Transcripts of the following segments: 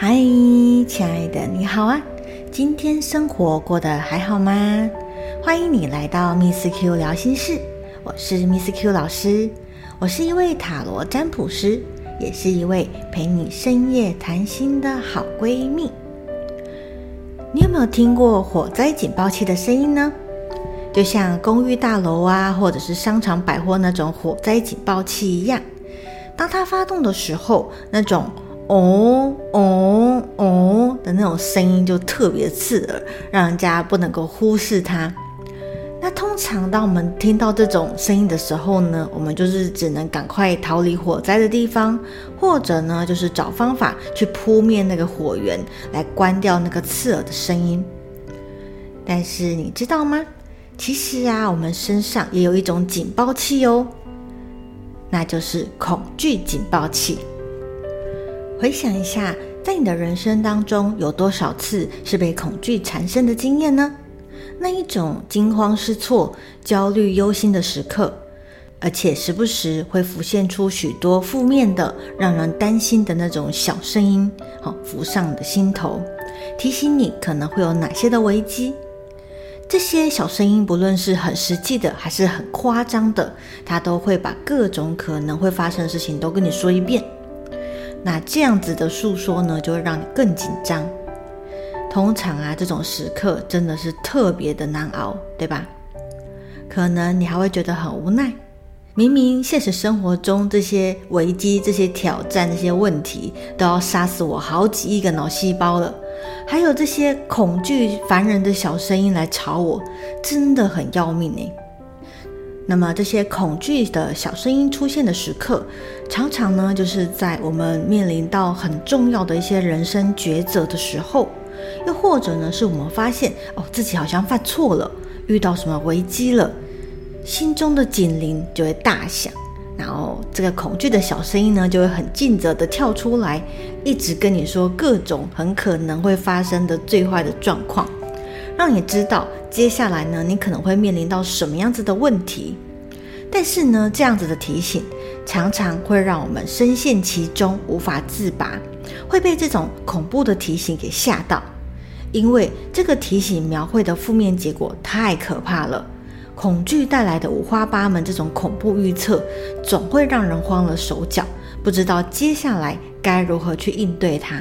嗨，亲爱的，你好啊！今天生活过得还好吗？欢迎你来到 Miss Q 聊心事，我是 Miss Q 老师，我是一位塔罗占卜师，也是一位陪你深夜谈心的好闺蜜。你有没有听过火灾警报器的声音呢？就像公寓大楼啊，或者是商场百货那种火灾警报器一样，当它发动的时候，那种。哦哦哦的那种声音就特别刺耳，让人家不能够忽视它。那通常当我们听到这种声音的时候呢，我们就是只能赶快逃离火灾的地方，或者呢就是找方法去扑灭那个火源，来关掉那个刺耳的声音。但是你知道吗？其实啊，我们身上也有一种警报器哦，那就是恐惧警报器。回想一下，在你的人生当中，有多少次是被恐惧缠身的经验呢？那一种惊慌失措、焦虑忧心的时刻，而且时不时会浮现出许多负面的、让人担心的那种小声音，好浮上你的心头，提醒你可能会有哪些的危机。这些小声音，不论是很实际的，还是很夸张的，它都会把各种可能会发生的事情都跟你说一遍。那这样子的诉说呢，就会让你更紧张。通常啊，这种时刻真的是特别的难熬，对吧？可能你还会觉得很无奈。明明现实生活中这些危机、这些挑战、这些问题都要杀死我好几亿个脑细胞了，还有这些恐惧、烦人的小声音来吵我，真的很要命呢。那么这些恐惧的小声音出现的时刻，常常呢，就是在我们面临到很重要的一些人生抉择的时候，又或者呢，是我们发现哦自己好像犯错了，遇到什么危机了，心中的警铃就会大响，然后这个恐惧的小声音呢，就会很尽责的跳出来，一直跟你说各种很可能会发生的最坏的状况。让你知道接下来呢，你可能会面临到什么样子的问题。但是呢，这样子的提醒常常会让我们深陷其中，无法自拔，会被这种恐怖的提醒给吓到。因为这个提醒描绘的负面结果太可怕了，恐惧带来的五花八门这种恐怖预测，总会让人慌了手脚，不知道接下来该如何去应对它。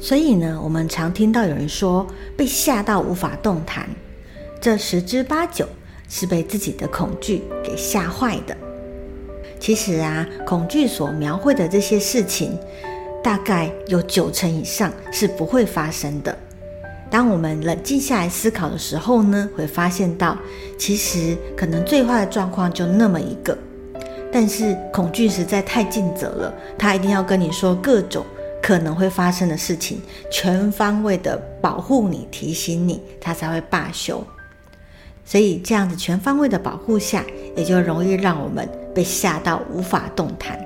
所以呢，我们常听到有人说被吓到无法动弹，这十之八九是被自己的恐惧给吓坏的。其实啊，恐惧所描绘的这些事情，大概有九成以上是不会发生的。当我们冷静下来思考的时候呢，会发现到其实可能最坏的状况就那么一个，但是恐惧实在太尽责了，他一定要跟你说各种。可能会发生的事情，全方位的保护你，提醒你，它才会罢休。所以这样子全方位的保护下，也就容易让我们被吓到无法动弹。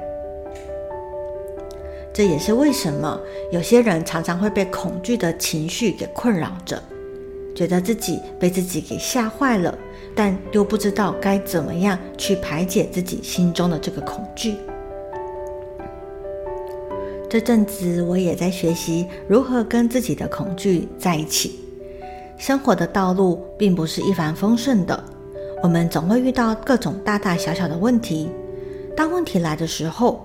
这也是为什么有些人常常会被恐惧的情绪给困扰着，觉得自己被自己给吓坏了，但又不知道该怎么样去排解自己心中的这个恐惧。这阵子我也在学习如何跟自己的恐惧在一起。生活的道路并不是一帆风顺的，我们总会遇到各种大大小小的问题。当问题来的时候，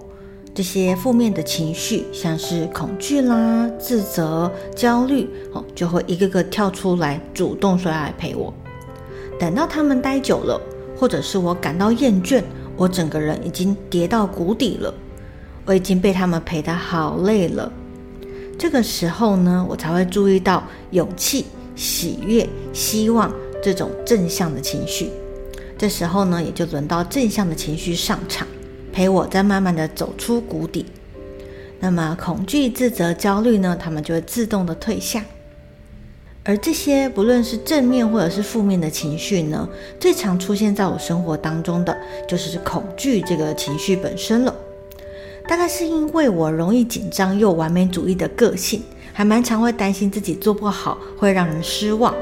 这些负面的情绪，像是恐惧啦、自责、焦虑，哦，就会一个个跳出来，主动说要来陪我。等到他们待久了，或者是我感到厌倦，我整个人已经跌到谷底了。我已经被他们陪得好累了，这个时候呢，我才会注意到勇气、喜悦、希望这种正向的情绪。这时候呢，也就轮到正向的情绪上场，陪我再慢慢的走出谷底。那么恐惧、自责、焦虑呢，他们就会自动的退下。而这些不论是正面或者是负面的情绪呢，最常出现在我生活当中的就是恐惧这个情绪本身了。大概是因为我容易紧张又完美主义的个性，还蛮常会担心自己做不好会让人失望，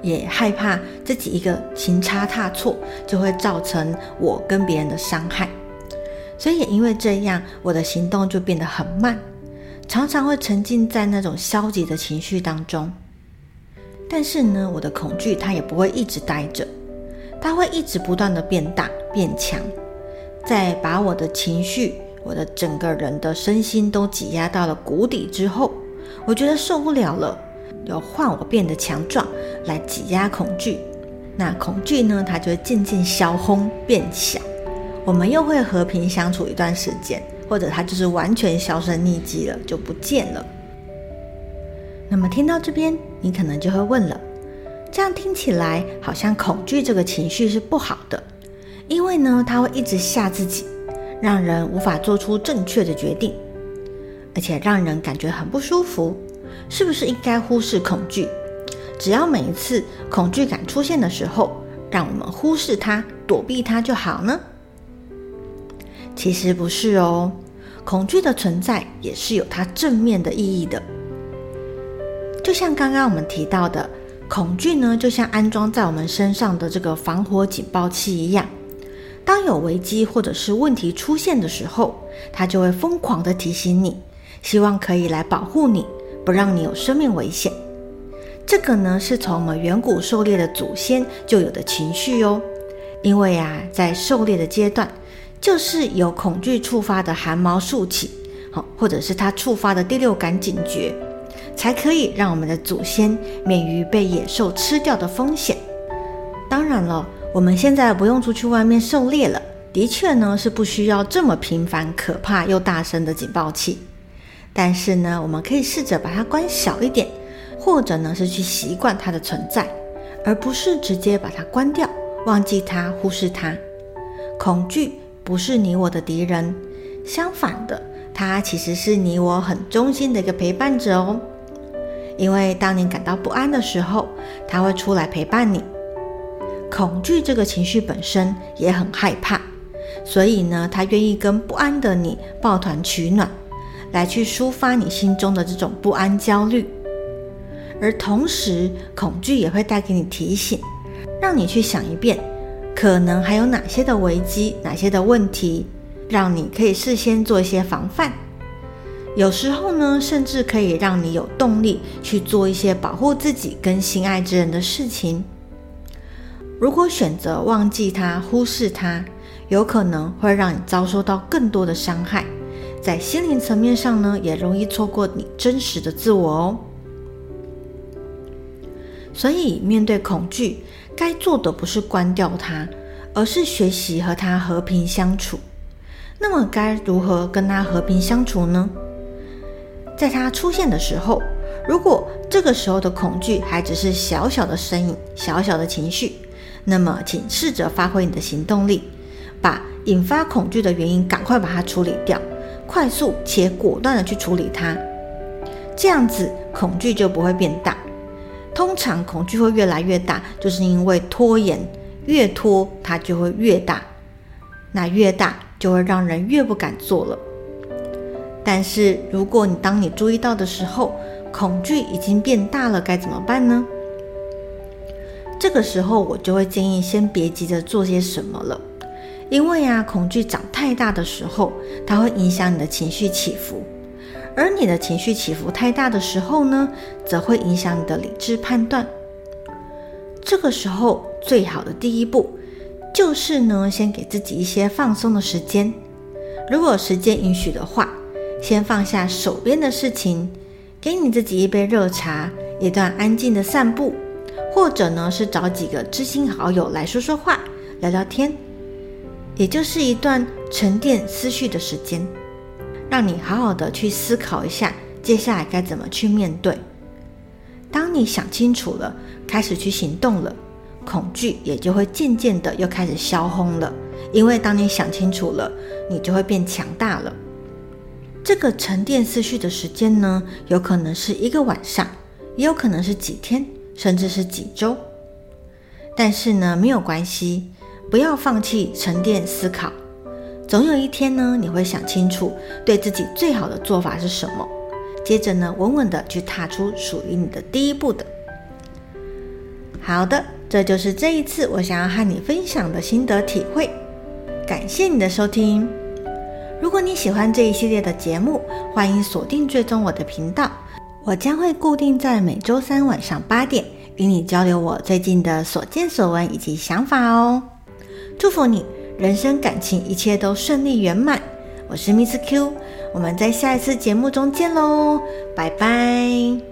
也害怕自己一个行差踏错就会造成我跟别人的伤害，所以也因为这样，我的行动就变得很慢。常常会沉浸在那种消极的情绪当中。但是呢，我的恐惧它也不会一直待着，它会一直不断的变大变强，在把我的情绪、我的整个人的身心都挤压到了谷底之后，我觉得受不了了，要换我变得强壮来挤压恐惧。那恐惧呢，它就会渐渐消轰变小，我们又会和平相处一段时间，或者它就是完全销声匿迹了，就不见了。那么听到这边，你可能就会问了：这样听起来好像恐惧这个情绪是不好的，因为呢，它会一直吓自己，让人无法做出正确的决定，而且让人感觉很不舒服。是不是应该忽视恐惧？只要每一次恐惧感出现的时候，让我们忽视它、躲避它就好呢？其实不是哦，恐惧的存在也是有它正面的意义的。就像刚刚我们提到的，恐惧呢，就像安装在我们身上的这个防火警报器一样，当有危机或者是问题出现的时候，它就会疯狂的提醒你，希望可以来保护你，不让你有生命危险。这个呢，是从我们远古狩猎的祖先就有的情绪哦，因为啊，在狩猎的阶段，就是有恐惧触发的汗毛竖起，好，或者是它触发的第六感警觉。才可以让我们的祖先免于被野兽吃掉的风险。当然了，我们现在不用出去外面狩猎了，的确呢是不需要这么频繁、可怕又大声的警报器。但是呢，我们可以试着把它关小一点，或者呢是去习惯它的存在，而不是直接把它关掉，忘记它、忽视它。恐惧不是你我的敌人，相反的，它其实是你我很忠心的一个陪伴者哦。因为当你感到不安的时候，它会出来陪伴你。恐惧这个情绪本身也很害怕，所以呢，他愿意跟不安的你抱团取暖，来去抒发你心中的这种不安、焦虑。而同时，恐惧也会带给你提醒，让你去想一遍，可能还有哪些的危机、哪些的问题，让你可以事先做一些防范。有时候呢，甚至可以让你有动力去做一些保护自己跟心爱之人的事情。如果选择忘记它、忽视它，有可能会让你遭受到更多的伤害。在心灵层面上呢，也容易错过你真实的自我哦。所以，面对恐惧，该做的不是关掉它，而是学习和它和平相处。那么，该如何跟它和平相处呢？在它出现的时候，如果这个时候的恐惧还只是小小的身影、小小的情绪，那么请试着发挥你的行动力，把引发恐惧的原因赶快把它处理掉，快速且果断的去处理它，这样子恐惧就不会变大。通常恐惧会越来越大，就是因为拖延，越拖它就会越大，那越大就会让人越不敢做了。但是，如果你当你注意到的时候，恐惧已经变大了，该怎么办呢？这个时候，我就会建议先别急着做些什么了，因为啊，恐惧长太大的时候，它会影响你的情绪起伏，而你的情绪起伏太大的时候呢，则会影响你的理智判断。这个时候，最好的第一步就是呢，先给自己一些放松的时间，如果时间允许的话。先放下手边的事情，给你自己一杯热茶，一段安静的散步，或者呢是找几个知心好友来说说话、聊聊天，也就是一段沉淀思绪的时间，让你好好的去思考一下接下来该怎么去面对。当你想清楚了，开始去行动了，恐惧也就会渐渐的又开始消轰了，因为当你想清楚了，你就会变强大了。这个沉淀思绪的时间呢，有可能是一个晚上，也有可能是几天，甚至是几周。但是呢，没有关系，不要放弃沉淀思考。总有一天呢，你会想清楚对自己最好的做法是什么，接着呢，稳稳的去踏出属于你的第一步的。好的，这就是这一次我想要和你分享的心得体会。感谢你的收听。如果你喜欢这一系列的节目，欢迎锁定追踪我的频道，我将会固定在每周三晚上八点与你交流我最近的所见所闻以及想法哦。祝福你人生感情一切都顺利圆满。我是 Miss Q，我们在下一次节目中见喽，拜拜。